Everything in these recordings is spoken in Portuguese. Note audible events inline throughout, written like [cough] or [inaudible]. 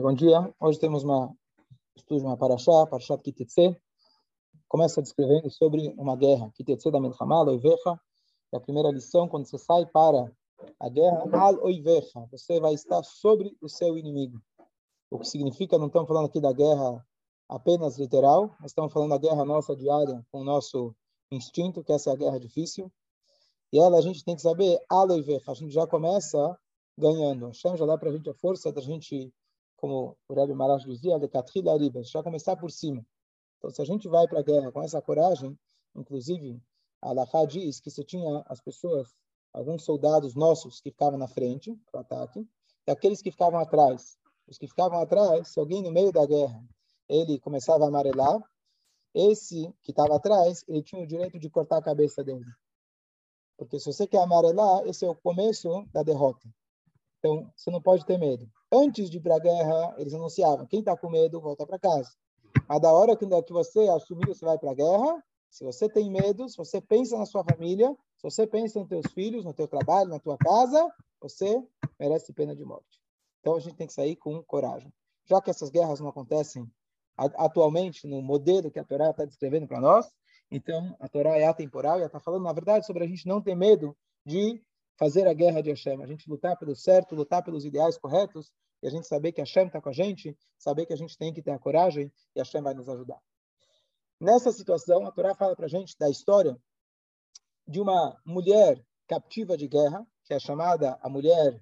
bom dia. Hoje temos uma estudo de uma paraxá, paraxá Kitetse. Começa descrevendo sobre uma guerra, Kitetse da Milhamá, Oivecha. É a primeira lição, quando você sai para a guerra, Al Oivecha. Você vai estar sobre o seu inimigo. O que significa, não estamos falando aqui da guerra apenas literal, mas estamos falando da guerra nossa diária com o nosso instinto, que essa é a guerra difícil. E ela a gente tem que saber, Al Oivecha. A gente já começa ganhando. Hashem já dá para a gente a força da gente como o Rebbe Marash dizia, Katrila Aribas, já começar por cima. Então, se a gente vai para a guerra com essa coragem, inclusive, a Alahá diz que se tinha as pessoas, alguns soldados nossos que ficavam na frente para o ataque, e aqueles que ficavam atrás. Os que ficavam atrás, se alguém no meio da guerra, ele começava a amarelar, esse que estava atrás, ele tinha o direito de cortar a cabeça dele. Porque se você quer amarelar, esse é o começo da derrota. Então, você não pode ter medo. Antes de ir para a guerra, eles anunciavam: quem está com medo, volta para casa. Mas da hora que você assumir você vai para a guerra, se você tem medo, se você pensa na sua família, se você pensa nos teus filhos, no teu trabalho, na tua casa, você merece pena de morte. Então, a gente tem que sair com coragem. Já que essas guerras não acontecem atualmente no modelo que a Torá está descrevendo para nós, então a Torá é atemporal e está falando, na verdade, sobre a gente não ter medo de fazer a guerra de Hashem, a gente lutar pelo certo, lutar pelos ideais corretos, e a gente saber que Hashem está com a gente, saber que a gente tem que ter a coragem e Hashem vai nos ajudar. Nessa situação, a Torá fala para a gente da história de uma mulher captiva de guerra, que é chamada a mulher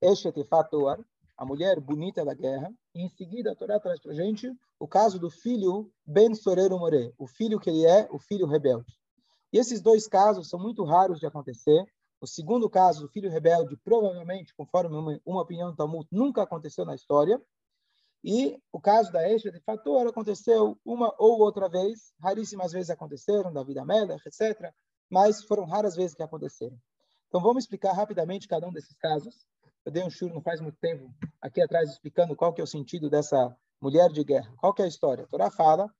Eshetifatuar, a mulher bonita da guerra, e em seguida a Torá traz para a gente o caso do filho Ben Sorero More, o filho que ele é, o filho rebelde. E esses dois casos são muito raros de acontecer, o segundo caso, o filho rebelde, provavelmente, conforme uma, uma opinião do Talmud, nunca aconteceu na história. E o caso da Esha de Fator aconteceu uma ou outra vez, raríssimas vezes aconteceram, da vida Melech, etc. Mas foram raras vezes que aconteceram. Então vamos explicar rapidamente cada um desses casos. Eu dei um churro não faz muito tempo aqui atrás explicando qual que é o sentido dessa mulher de guerra. Qual que é a história? A Torá fala,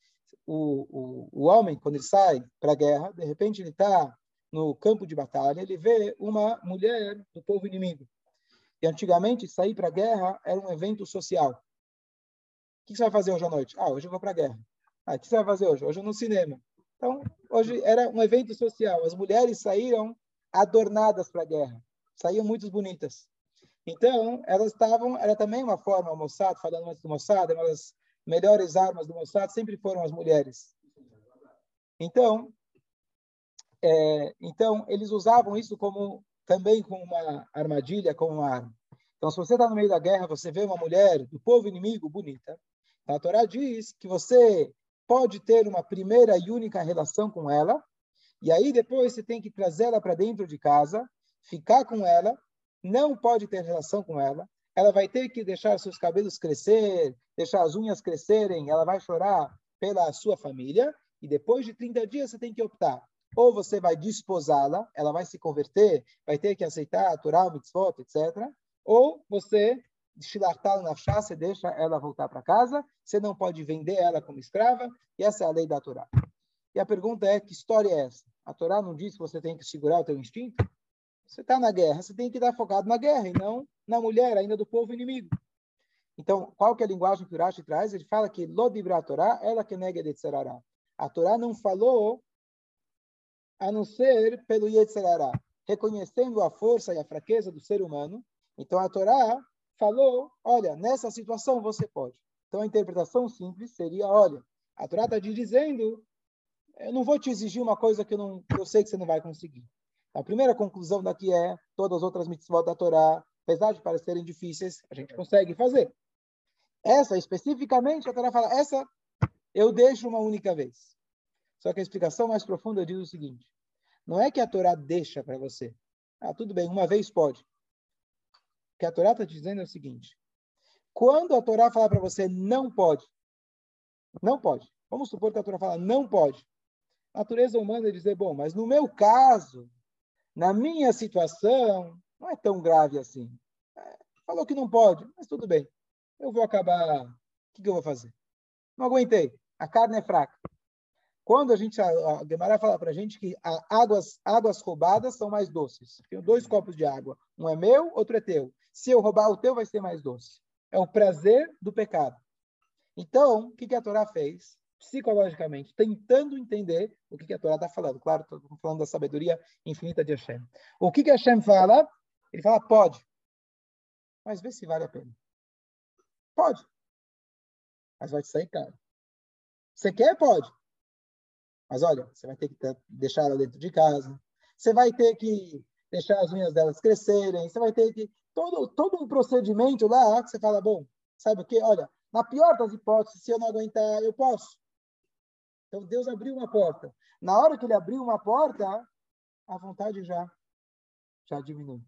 o, o, o homem, quando ele sai para a guerra, de repente ele está no campo de batalha, ele vê uma mulher do povo inimigo. E antigamente, sair para a guerra era um evento social. O que você vai fazer hoje à noite? Ah, hoje eu vou para a guerra. Ah, o que você vai fazer hoje? Hoje eu no cinema. Então, hoje era um evento social. As mulheres saíram adornadas para a guerra. Saíam muito bonitas. Então, elas estavam, era também uma forma, o Mossad, falando antes do Mossad, uma das melhores armas do Mossad sempre foram as mulheres. Então, é, então, eles usavam isso como também como uma armadilha, como uma arma. Então, se você está no meio da guerra, você vê uma mulher do povo inimigo bonita, a Torá diz que você pode ter uma primeira e única relação com ela, e aí depois você tem que trazê-la para dentro de casa, ficar com ela, não pode ter relação com ela, ela vai ter que deixar seus cabelos crescer, deixar as unhas crescerem, ela vai chorar pela sua família, e depois de 30 dias você tem que optar ou você vai desposá-la, ela vai se converter, vai ter que aceitar a Torá, o mitzvot, etc. Ou você shilartá na você deixa ela voltar para casa, você não pode vender ela como escrava, e essa é a lei da Torá. E a pergunta é, que história é essa? A Torá não diz que você tem que segurar o teu instinto? Você está na guerra, você tem que estar focado na guerra e não na mulher, ainda do povo inimigo. Então, qual que é a linguagem que o Urashi traz? Ele fala que Lodibra Torá, ela que nega de A Torá não falou a não ser pelo Yetzirará, reconhecendo a força e a fraqueza do ser humano. Então a Torá falou, olha, nessa situação você pode. Então a interpretação simples seria, olha, a Torá está te dizendo, eu não vou te exigir uma coisa que eu, não, que eu sei que você não vai conseguir. A primeira conclusão daqui é, todas as outras mitzvot da Torá, apesar de parecerem difíceis, a gente consegue fazer. Essa, especificamente, a Torá fala, essa eu deixo uma única vez. Só que a explicação mais profunda diz o seguinte: não é que a Torá deixa para você. Ah, tudo bem, uma vez pode. O que a Torá está dizendo é o seguinte: quando a Torá falar para você não pode, não pode. Vamos supor que a Torá fala não pode. A natureza humana é dizer, bom, mas no meu caso, na minha situação, não é tão grave assim. É, falou que não pode, mas tudo bem. Eu vou acabar. O que, que eu vou fazer? Não aguentei. A carne é fraca. Quando a gente, a Gemara fala para a gente que águas, águas roubadas são mais doces. Tenho dois copos de água. Um é meu, outro é teu. Se eu roubar o teu, vai ser mais doce. é o prazer do pecado. Então, o que, que a Torá fez? Psicologicamente, tentando entender o que, que a Torá está falando. Claro, estou falando da sabedoria infinita de Hashem. O que, que Hashem fala? Ele fala, pode. Mas vê se vale a pena. Pode. Mas vai te sair caro. Você quer? Pode. Mas olha, você vai ter que deixar ela dentro de casa. Você vai ter que deixar as unhas delas crescerem. Você vai ter que todo todo um procedimento lá que você fala, bom, sabe o quê? Olha, na pior das hipóteses, se eu não aguentar, eu posso. Então Deus abriu uma porta. Na hora que ele abriu uma porta, a vontade já já diminui.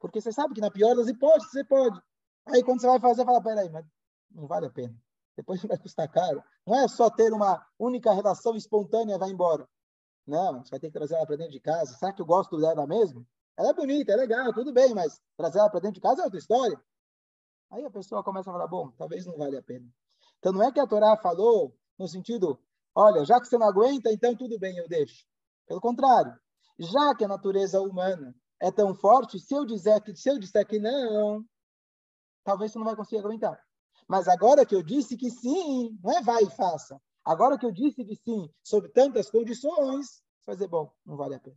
Porque você sabe que na pior das hipóteses você pode. Aí quando você vai fazer, fala, peraí, mas não vale a pena. Depois vai custar caro. Não é só ter uma única relação espontânea e vai embora. Não, você vai ter que trazer ela para dentro de casa. Será que eu gosto dela mesmo? Ela é bonita, é legal, tudo bem, mas trazer ela para dentro de casa é outra história. Aí a pessoa começa a falar, bom, talvez não vale a pena. Então não é que a Torá falou no sentido, olha, já que você não aguenta, então tudo bem, eu deixo. Pelo contrário, já que a natureza humana é tão forte, se eu disser que se eu disser que não, talvez você não vai conseguir aguentar. Mas agora que eu disse que sim, não é vai e faça. Agora que eu disse que sim, sob tantas condições, dizer, bom, não vale a pena.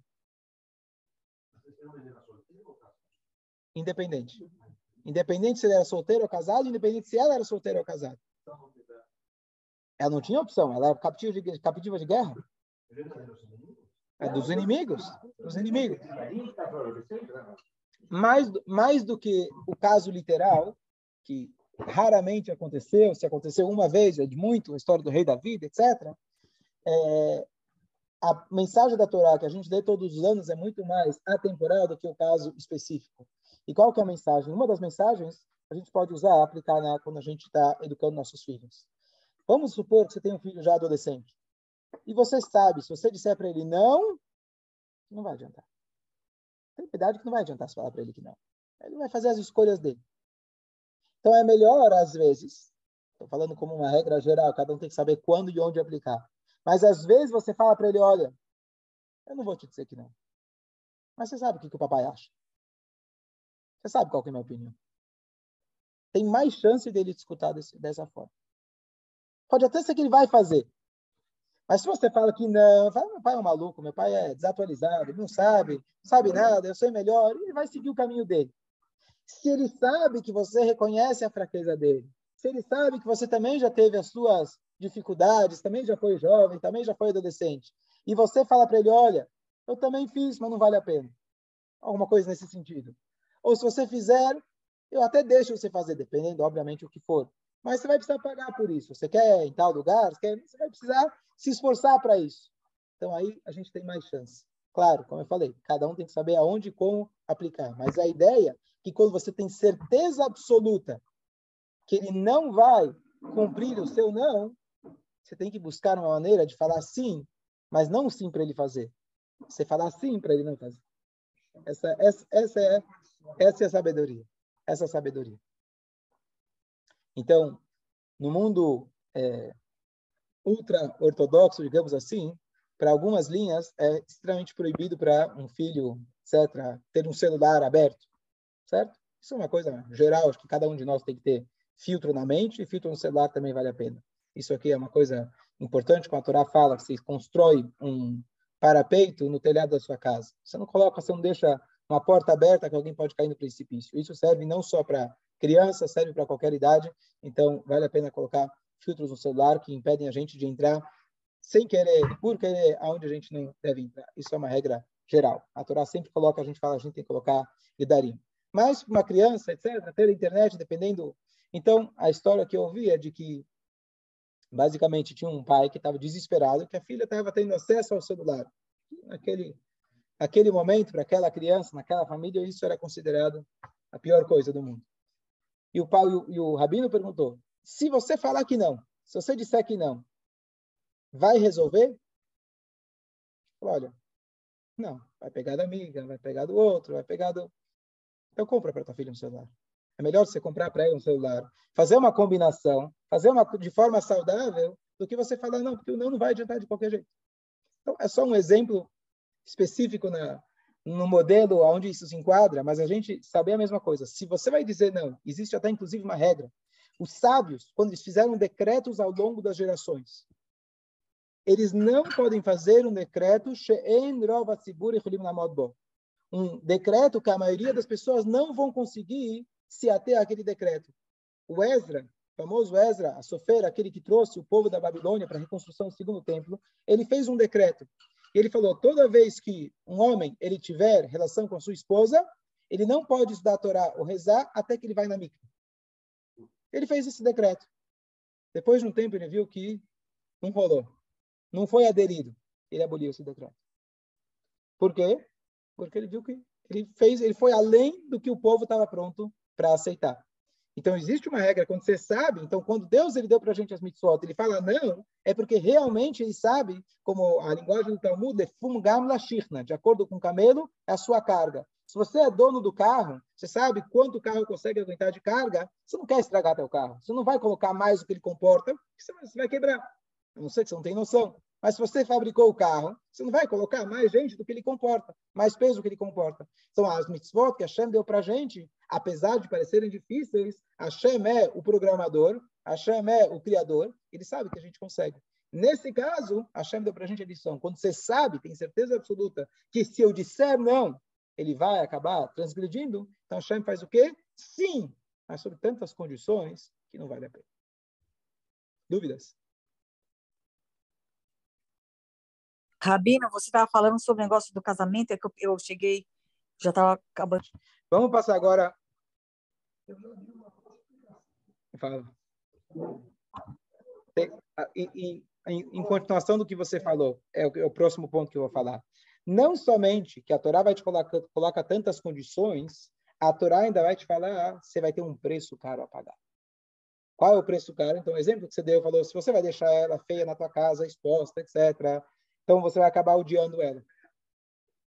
Independente. Independente se ele era solteiro ou casado, independente se ela era solteira ou casada. Ela não tinha opção, ela era captiva de, captiva de guerra. É dos inimigos. Dos inimigos. Mais, mais do que o caso literal, que raramente aconteceu, se aconteceu uma vez, é de muito, a história do rei Davi, etc. É, a mensagem da Torá que a gente lê todos os anos é muito mais atemporal do que o caso específico. E qual que é a mensagem? Uma das mensagens a gente pode usar, aplicar né, quando a gente está educando nossos filhos. Vamos supor que você tem um filho já adolescente. E você sabe, se você disser para ele não, não vai adiantar. Tem idade que não vai adiantar se falar para ele que não. Ele vai fazer as escolhas dele. Então é melhor, às vezes, estou falando como uma regra geral, cada um tem que saber quando e onde aplicar. Mas às vezes você fala para ele, olha, eu não vou te dizer que não. Mas você sabe o que, que o papai acha. Você sabe qual é a minha opinião. Tem mais chance dele te escutar desse, dessa forma. Pode até ser que ele vai fazer. Mas se você fala que não, fala, meu pai é um maluco, meu pai é desatualizado, não sabe, não sabe nada, eu sei melhor, ele vai seguir o caminho dele se ele sabe que você reconhece a fraqueza dele, se ele sabe que você também já teve as suas dificuldades, também já foi jovem, também já foi adolescente, e você fala para ele, olha, eu também fiz, mas não vale a pena. Alguma coisa nesse sentido. Ou se você fizer, eu até deixo você fazer, dependendo, obviamente, o que for. Mas você vai precisar pagar por isso. Você quer em tal lugar, você, quer, você vai precisar se esforçar para isso. Então aí a gente tem mais chance. Claro, como eu falei, cada um tem que saber aonde e como aplicar. Mas a ideia que quando você tem certeza absoluta que ele não vai cumprir o seu não, você tem que buscar uma maneira de falar sim, mas não sim para ele fazer. Você falar sim para ele não fazer. Essa, essa, essa, é, essa é a sabedoria. Essa é a sabedoria. Então, no mundo é, ultra-ortodoxo, digamos assim, para algumas linhas é extremamente proibido para um filho, etc., ter um celular aberto certo? Isso é uma coisa geral, acho que cada um de nós tem que ter filtro na mente e filtro no celular também vale a pena. Isso aqui é uma coisa importante, quando a Torá fala que você constrói um parapeito no telhado da sua casa. Você não coloca, você não deixa uma porta aberta que alguém pode cair no precipício. Isso serve não só para criança, serve para qualquer idade. Então, vale a pena colocar filtros no celular que impedem a gente de entrar sem querer, por querer, aonde a gente não deve entrar. Isso é uma regra geral. A Torá sempre coloca, a gente fala, a gente tem que colocar Gedarim. Mas uma criança, etc., ter internet, dependendo. Então, a história que eu ouvi é de que, basicamente, tinha um pai que estava desesperado, que a filha estava tendo acesso ao celular. Naquele, naquele momento, para aquela criança, naquela família, isso era considerado a pior coisa do mundo. E o pai e o, rabino perguntou: se você falar que não, se você disser que não, vai resolver? Olha, não, vai pegar da amiga, vai pegar do outro, vai pegar do. Então compra para tua filha um celular. É melhor você comprar para ela um celular, fazer uma combinação, fazer uma de forma saudável, do que você falar não, porque o não não vai adiantar de qualquer jeito. Então é só um exemplo específico na, no modelo onde isso se enquadra, mas a gente saber a mesma coisa. Se você vai dizer não, existe até inclusive uma regra Os sábios, quando eles fizeram decretos ao longo das gerações, eles não podem fazer um decreto um decreto que a maioria das pessoas não vão conseguir se ater àquele decreto. O Ezra, famoso Ezra, a Sofera, aquele que trouxe o povo da Babilônia para a reconstrução do segundo templo, ele fez um decreto. Ele falou, toda vez que um homem ele tiver relação com a sua esposa, ele não pode estudar a Torá ou rezar até que ele vai na mikvah. Ele fez esse decreto. Depois de um tempo ele viu que não rolou. Não foi aderido. Ele aboliu esse decreto. Por quê? Porque ele viu que ele fez, ele foi além do que o povo estava pronto para aceitar. Então existe uma regra quando você sabe, então quando Deus ele deu para a gente as mitzvot, ele fala não, é porque realmente ele sabe, como a linguagem do Talmud, é fumgam lashirna, de acordo com o camelo, é a sua carga. Se você é dono do carro, você sabe quanto o carro consegue aguentar de carga, você não quer estragar teu carro. Você não vai colocar mais do que ele comporta, você vai quebrar. A não ser que você não tenha noção. Mas se você fabricou o carro, você não vai colocar mais gente do que ele comporta, mais peso do que ele comporta. Então, as mitzvot que a Hashem deu para a gente, apesar de parecerem difíceis, Hashem é o programador, Hashem é o criador, ele sabe que a gente consegue. Nesse caso, a Hashem deu para a gente a lição. Quando você sabe, tem certeza absoluta, que se eu disser não, ele vai acabar transgredindo, então Hashem faz o quê? Sim, mas sob tantas condições que não vale a pena. Dúvidas? Rabino, você estava falando sobre o negócio do casamento, é que eu, eu cheguei, já estava acabando. Vamos passar agora. Fala. Em, em, em, continuação do que você falou, é o, é o, próximo ponto que eu vou falar. Não somente que a Torá vai te colocar coloca tantas condições, a Torá ainda vai te falar, ah, você vai ter um preço caro a pagar. Qual é o preço caro? Então, o exemplo que você deu, falou, se você vai deixar ela feia na tua casa, exposta, etc., então você vai acabar odiando ela.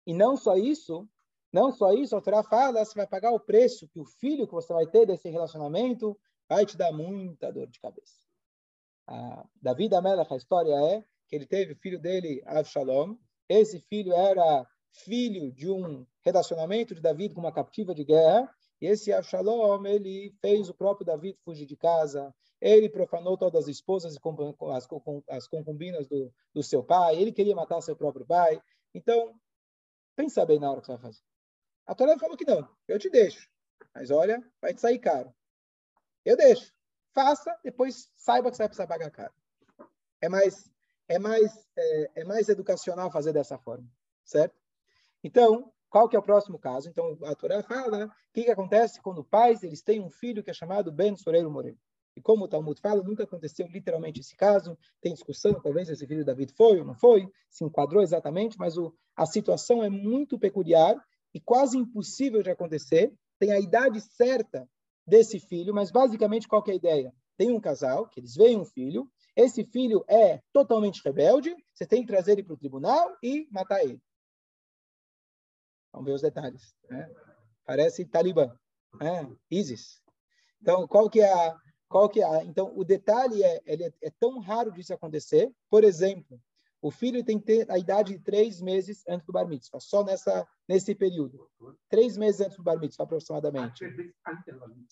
E não só isso, não só isso, a Torá fala, você vai pagar o preço que o filho que você vai ter desse relacionamento vai te dar muita dor de cabeça. A Davi da Melech, a história é que ele teve o filho dele, Avshalom. Esse filho era filho de um relacionamento de Davi com uma captiva de guerra. E esse Avshalom, ele fez o próprio Davi fugir de casa, ele profanou todas as esposas e as, as concubinas do, do seu pai. Ele queria matar seu próprio pai. Então, pensa bem na hora que você vai fazer. A Torá falou que não. Eu te deixo. Mas olha, vai te sair caro. Eu deixo. Faça, depois saiba que você vai precisar pagar caro. É mais, é mais, é, é mais educacional fazer dessa forma, certo? Então, qual que é o próximo caso? Então, a Torá fala o que, que acontece quando pais eles têm um filho que é chamado Ben Soreiro Moreno. E como o Talmud fala, nunca aconteceu literalmente esse caso. Tem discussão, talvez esse filho David foi ou não foi, se enquadrou exatamente, mas o, a situação é muito peculiar e quase impossível de acontecer. Tem a idade certa desse filho, mas basicamente qual é a ideia? Tem um casal, que eles veem um filho, esse filho é totalmente rebelde, você tem que trazer ele para o tribunal e matar ele. Vamos ver os detalhes. Né? Parece Talibã, né? ISIS. Então, qual que é a, qual que é? Então, o detalhe é, ele é, é tão raro disso acontecer. Por exemplo, o filho tem que ter a idade de três meses antes do bar mitzvah, só nessa, nesse período. Três meses antes do bar mitzvah, aproximadamente.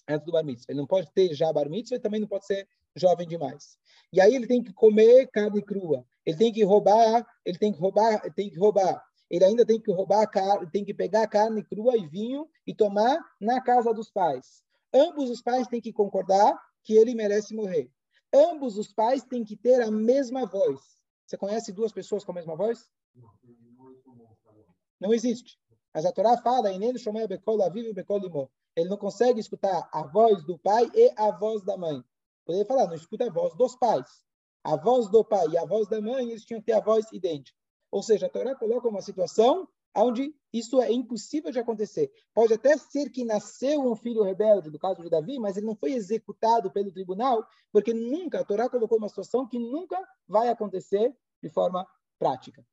Antes do bar mitzvah. Ele não pode ter já bar mitzvah e também não pode ser jovem demais. E aí ele tem que comer carne crua. Ele tem que roubar, ele tem que roubar, ele tem que roubar. Ele ainda tem que roubar, tem que pegar carne crua e vinho e tomar na casa dos pais. Ambos os pais têm que concordar que ele merece morrer. Ambos os pais têm que ter a mesma voz. Você conhece duas pessoas com a mesma voz? Não existe. Mas a Torá fala, ele não consegue escutar a voz do pai e a voz da mãe. Poderia falar, não escuta a voz dos pais. A voz do pai e a voz da mãe, eles tinham que ter a voz idêntica. Ou seja, a Torá coloca uma situação onde isso é impossível de acontecer. Pode até ser que nasceu um filho rebelde, no caso de Davi, mas ele não foi executado pelo tribunal, porque nunca, a Torá colocou uma situação que nunca vai acontecer de forma prática.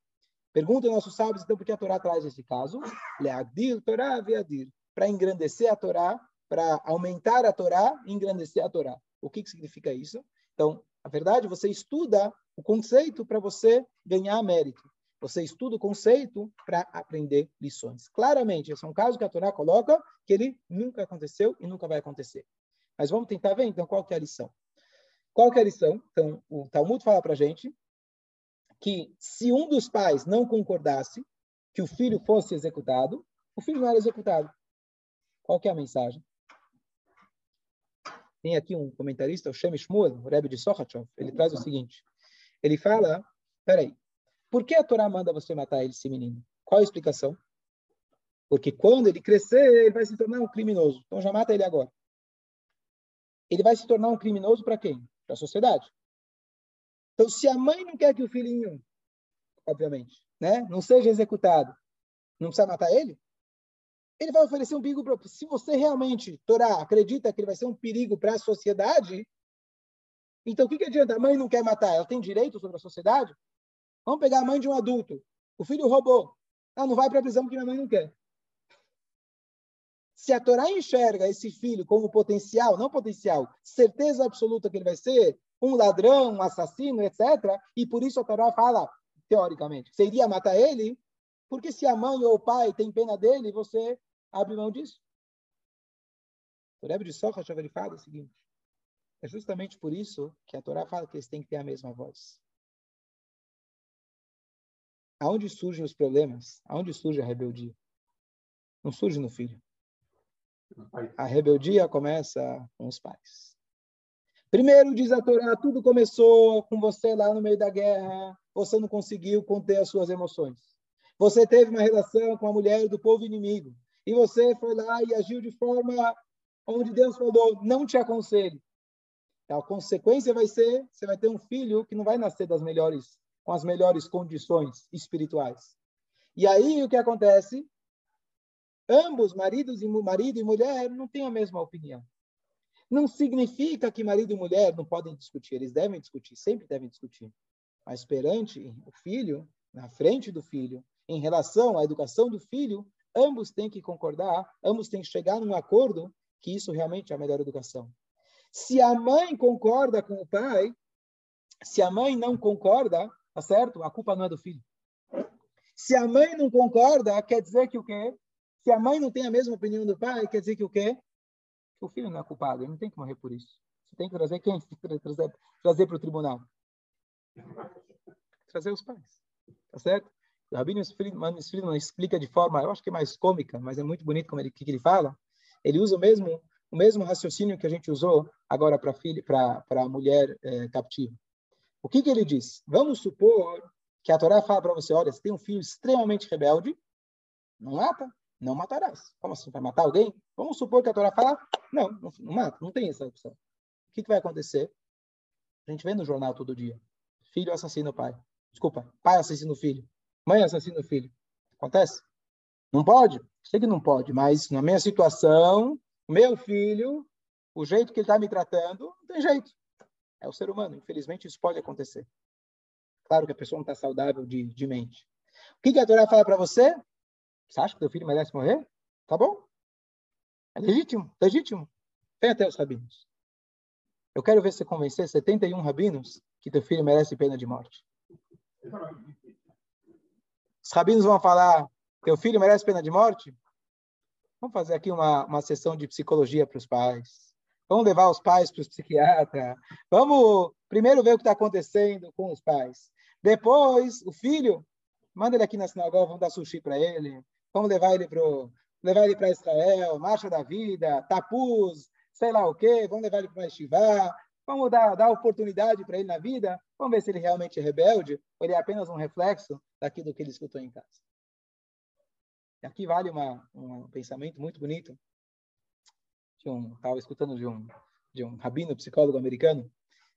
Pergunta aos nossos sábios, então, por que a Torá traz esse caso? Leadir Torá veadir. Para engrandecer a Torá, para aumentar a Torá engrandecer a Torá. O que, que significa isso? Então, a verdade, você estuda o conceito para você ganhar mérito. Você estuda o conceito para aprender lições. Claramente, esse é um caso que a Torá coloca que ele nunca aconteceu e nunca vai acontecer. Mas vamos tentar ver, então, qual que é a lição. Qual que é a lição? Então, o Talmud fala para a gente que se um dos pais não concordasse que o filho fosse executado, o filho não era executado. Qual que é a mensagem? Tem aqui um comentarista, o Shem Shmuel, o Rebbe de Sochachov, ele traz o seguinte. Ele fala, peraí, por que a Torá manda você matar esse menino? Qual a explicação? Porque quando ele crescer, ele vai se tornar um criminoso. Então já mata ele agora. Ele vai se tornar um criminoso para quem? Para a sociedade. Então, se a mãe não quer que o filhinho, obviamente, né, não seja executado, não precisa matar ele, ele vai oferecer um perigo para. Se você realmente, Torá, acredita que ele vai ser um perigo para a sociedade, então o que, que adianta? A mãe não quer matar, ela tem direito sobre a sociedade? Vamos pegar a mãe de um adulto. O filho roubou. Ela não vai para a prisão porque a mãe não quer. Se a Torá enxerga esse filho como potencial, não potencial, certeza absoluta que ele vai ser um ladrão, um assassino, etc., e por isso a Torá fala, teoricamente, você iria matar ele, porque se a mãe ou o pai tem pena dele, você abre mão disso. O Rebbe de Socha ele fala o seguinte, é justamente por isso que a Torá fala que eles têm que ter a mesma voz. Aonde surgem os problemas? Aonde surge a rebeldia? Não surge no filho. A rebeldia começa com os pais. Primeiro, diz a Torá, tudo começou com você lá no meio da guerra. Você não conseguiu conter as suas emoções. Você teve uma relação com a mulher do povo inimigo. E você foi lá e agiu de forma onde Deus falou, não te aconselho. A consequência vai ser, você vai ter um filho que não vai nascer das melhores com as melhores condições espirituais. E aí o que acontece? Ambos, maridos e marido e mulher, não têm a mesma opinião. Não significa que marido e mulher não podem discutir, eles devem discutir, sempre devem discutir. Mas perante o filho, na frente do filho, em relação à educação do filho, ambos têm que concordar, ambos têm que chegar num acordo que isso realmente é a melhor educação. Se a mãe concorda com o pai, se a mãe não concorda, Tá certo? A culpa não é do filho. Se a mãe não concorda, quer dizer que o quê? Se a mãe não tem a mesma opinião do pai, quer dizer que o quê? Que o filho não é culpado, ele não tem que morrer por isso. Você tem que trazer quem? Trazer, trazer para o tribunal. Trazer os pais. Tá certo? O Rabino Friedman, Friedman explica de forma, eu acho que é mais cômica, mas é muito bonito como ele, que ele fala. Ele usa o mesmo, o mesmo raciocínio que a gente usou agora para a mulher é, captiva. O que, que ele diz? Vamos supor que a Torá fala para você, olha, você tem um filho extremamente rebelde, não mata, não matarás. Como assim, vai matar alguém? Vamos supor que a Torá fala, não, não, não mata, não tem essa opção. O que, que vai acontecer? A gente vê no jornal todo dia. Filho assassina o pai. Desculpa, pai assassina o filho. Mãe assassina o filho. Acontece? Não pode? Sei que não pode, mas na minha situação, meu filho, o jeito que ele está me tratando, não tem jeito. É o ser humano. Infelizmente, isso pode acontecer. Claro que a pessoa não está saudável de, de mente. O que, que a Torá fala para você? Você acha que teu filho merece morrer? Tá bom. É legítimo, legítimo. Vem até os rabinos. Eu quero ver você convencer 71 rabinos que teu filho merece pena de morte. Os rabinos vão falar, teu filho merece pena de morte? Vamos fazer aqui uma, uma sessão de psicologia para os pais. Vamos levar os pais para o psiquiatra. Vamos primeiro ver o que está acontecendo com os pais. Depois, o filho, manda ele aqui na sinagoga, vamos dar sushi para ele. Vamos levar ele para levar ele para Israel, Marcha da Vida, Tapuz, sei lá o quê. Vamos levar ele para Estivá. Vamos dar, dar oportunidade para ele na vida. Vamos ver se ele realmente é rebelde ou ele é apenas um reflexo daquilo que ele escutou em casa. E aqui vale uma, um pensamento muito bonito um estava escutando de um de um rabino psicólogo americano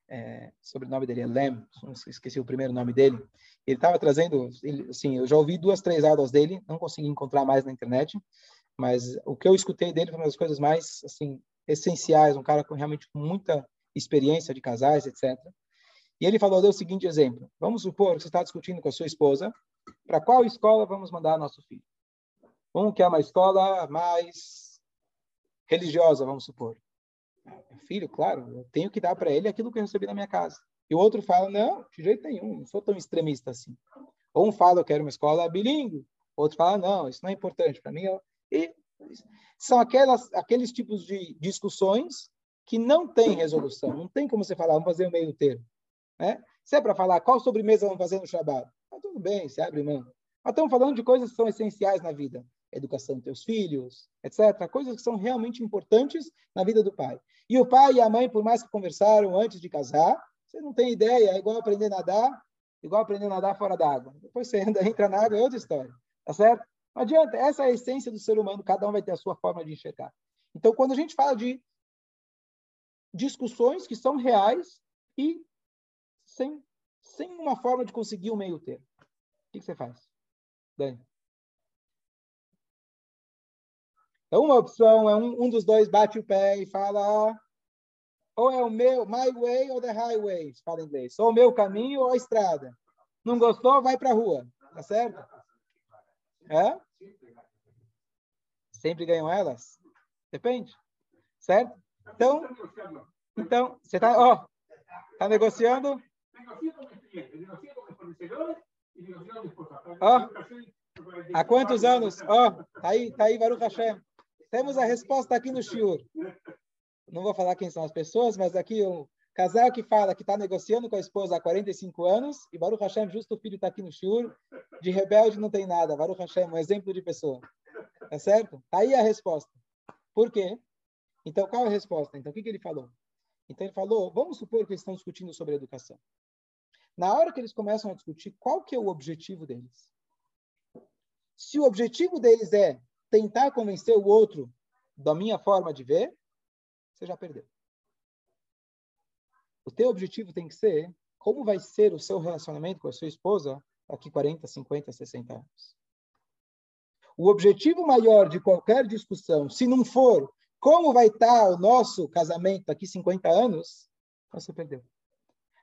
é, sobre o nome dele é Lem esqueci o primeiro nome dele. Ele estava trazendo ele, assim eu já ouvi duas três aulas dele não consegui encontrar mais na internet mas o que eu escutei dele foi uma das coisas mais assim essenciais um cara com realmente muita experiência de casais etc e ele falou deu o seguinte exemplo vamos supor que você está discutindo com a sua esposa para qual escola vamos mandar nosso filho? Um que é uma escola mais religiosa, vamos supor. Filho, claro, eu tenho que dar para ele aquilo que eu recebi na minha casa. E o outro fala, não, de jeito nenhum, não sou tão extremista assim. Ou um fala, eu quero uma escola bilíngue. Outro fala, não, isso não é importante para mim. E são aquelas, aqueles tipos de discussões que não tem resolução. Não tem como você falar, vamos fazer o meio termo. Né? Se é para falar qual sobremesa vamos fazer no Shabbat, tá tudo bem, se abre mão. Mas estamos falando de coisas que são essenciais na vida. Educação dos teus filhos, etc. Coisas que são realmente importantes na vida do pai. E o pai e a mãe, por mais que conversaram antes de casar, você não tem ideia, é igual aprender a nadar, igual aprender a nadar fora d'água. Depois você anda, [laughs] entra na água, é outra história. Tá certo? Não adianta, essa é a essência do ser humano, cada um vai ter a sua forma de enxergar. Então, quando a gente fala de discussões que são reais e sem, sem uma forma de conseguir o um meio termo. O que, que, você faz? Dani? Então, uma opção é um, um dos dois bate o pé e fala ou é o meu, my way ou the highway, fala em inglês. Ou o meu caminho ou a estrada. Não gostou, vai para a rua. Tá certo? É? Sempre ganham elas? Depende. Certo? Então, então você está, ó, tá negociando? Ó, há quantos anos? Ó, tá aí, tá aí, Baruch Hashem. Temos a resposta aqui no Shiur. Não vou falar quem são as pessoas, mas aqui um casal que fala que está negociando com a esposa há 45 anos e Baruch Hashem, justo o filho está aqui no Shiur, de rebelde não tem nada. Baruch Hashem, um exemplo de pessoa. Tá certo? Tá aí a resposta. Por quê? Então, qual é a resposta? Então, o que, que ele falou? Então, ele falou, vamos supor que eles estão discutindo sobre educação. Na hora que eles começam a discutir, qual que é o objetivo deles? Se o objetivo deles é tentar convencer o outro da minha forma de ver, você já perdeu. O teu objetivo tem que ser como vai ser o seu relacionamento com a sua esposa daqui 40, 50, 60 anos. O objetivo maior de qualquer discussão, se não for como vai estar o nosso casamento daqui 50 anos, você perdeu.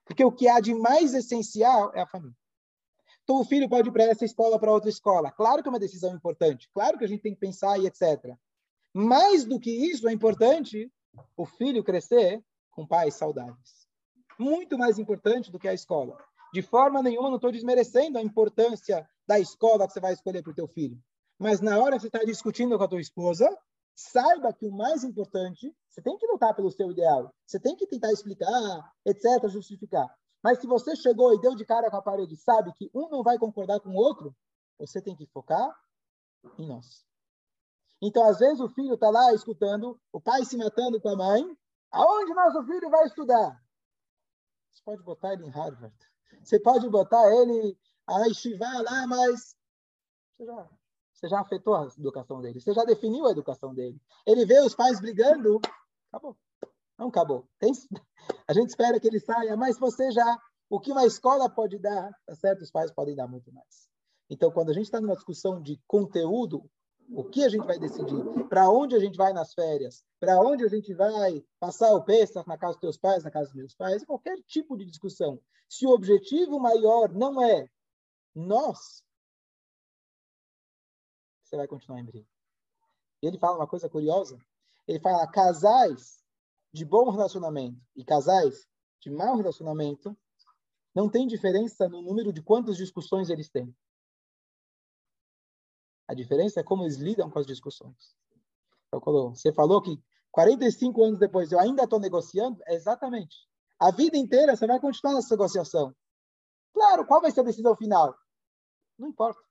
Porque o que há de mais essencial é a família. Então, o filho pode ir para essa escola, para outra escola. Claro que é uma decisão importante. Claro que a gente tem que pensar e etc. Mais do que isso, é importante o filho crescer com pais saudáveis. Muito mais importante do que a escola. De forma nenhuma, não estou desmerecendo a importância da escola que você vai escolher para o teu filho. Mas na hora que você está discutindo com a tua esposa, saiba que o mais importante, você tem que lutar pelo seu ideal. Você tem que tentar explicar, etc., justificar. Mas se você chegou e deu de cara com a parede, sabe que um não vai concordar com o outro, você tem que focar em nós. Então, às vezes, o filho está lá escutando o pai se matando com a mãe. Aonde nosso filho vai estudar? Você pode botar ele em Harvard. Você pode botar ele a estivar lá, mas você já, você já afetou a educação dele. Você já definiu a educação dele. Ele vê os pais brigando, acabou. Não acabou. Tem, [laughs] a gente espera que ele saia, mas você já. O que uma escola pode dar, tá certo? Os pais podem dar muito mais. Então, quando a gente está numa discussão de conteúdo, o que a gente vai decidir, para onde a gente vai nas férias, para onde a gente vai passar o Pesach na casa dos teus pais, na casa dos meus pais, qualquer tipo de discussão. Se o objetivo maior não é nós, você vai continuar em briga. Ele fala uma coisa curiosa. Ele fala casais de bom relacionamento e casais de mau relacionamento não tem diferença no número de quantas discussões eles têm. A diferença é como eles lidam com as discussões. Então, você falou que 45 anos depois eu ainda estou negociando, é exatamente. A vida inteira você vai continuar nessa negociação. Claro, qual vai ser a decisão final? Não importa.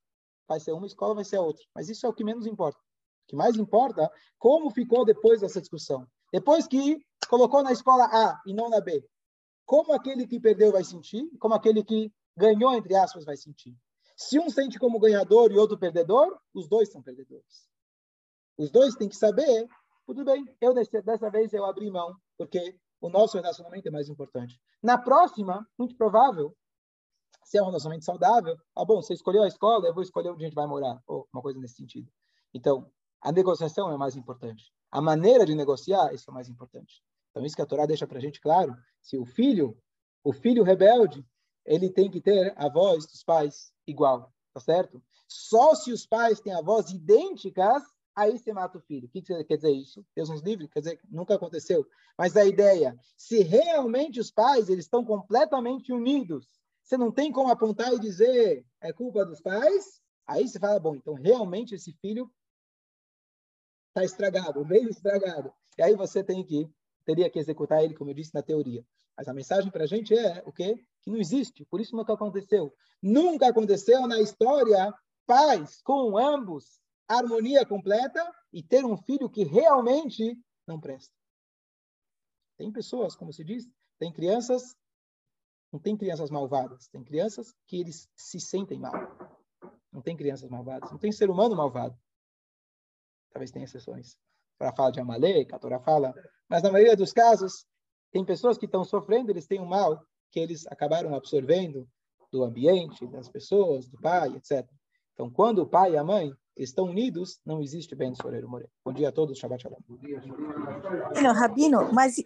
Vai ser uma escola, vai ser a outra. Mas isso é o que menos importa. O que mais importa é como ficou depois dessa discussão. Depois que colocou na escola A e não na B. Como aquele que perdeu vai sentir, como aquele que ganhou, entre aspas, vai sentir. Se um sente como ganhador e outro perdedor, os dois são perdedores. Os dois têm que saber, tudo bem, eu dessa vez eu abri mão, porque o nosso relacionamento é mais importante. Na próxima, muito provável, se é um relacionamento saudável, ah, bom, você escolheu a escola, eu vou escolher onde a gente vai morar, ou uma coisa nesse sentido. Então, a negociação é mais importante. A maneira de negociar, isso é mais importante. Então, isso que a Torá deixa para a gente claro, se o filho, o filho rebelde, ele tem que ter a voz dos pais igual, tá certo? Só se os pais têm avós idênticas, aí você mata o filho. O que quer dizer isso? Deus nos livre, quer dizer, nunca aconteceu. Mas a ideia, se realmente os pais eles estão completamente unidos, você não tem como apontar e dizer é culpa dos pais, aí você fala, bom, então realmente esse filho está estragado, meio estragado. E aí você tem que teria que executar ele, como eu disse na teoria. Mas a mensagem para a gente é o quê? Que não existe. Por isso nunca aconteceu. Nunca aconteceu na história pais com ambos, harmonia completa e ter um filho que realmente não presta. Tem pessoas, como se diz, tem crianças, não tem crianças malvadas, tem crianças que eles se sentem mal. Não tem crianças malvadas, não tem ser humano malvado. Talvez tenha exceções. Para falar de Amalek, a Torá fala, mas na maioria dos casos, tem pessoas que estão sofrendo, eles têm um mal que eles acabaram absorvendo do ambiente, das pessoas, do pai, etc. Então, quando o pai e a mãe estão unidos, não existe bem Soreiro More. Bom dia a todos, Shabbat Shalom. Rabino, mas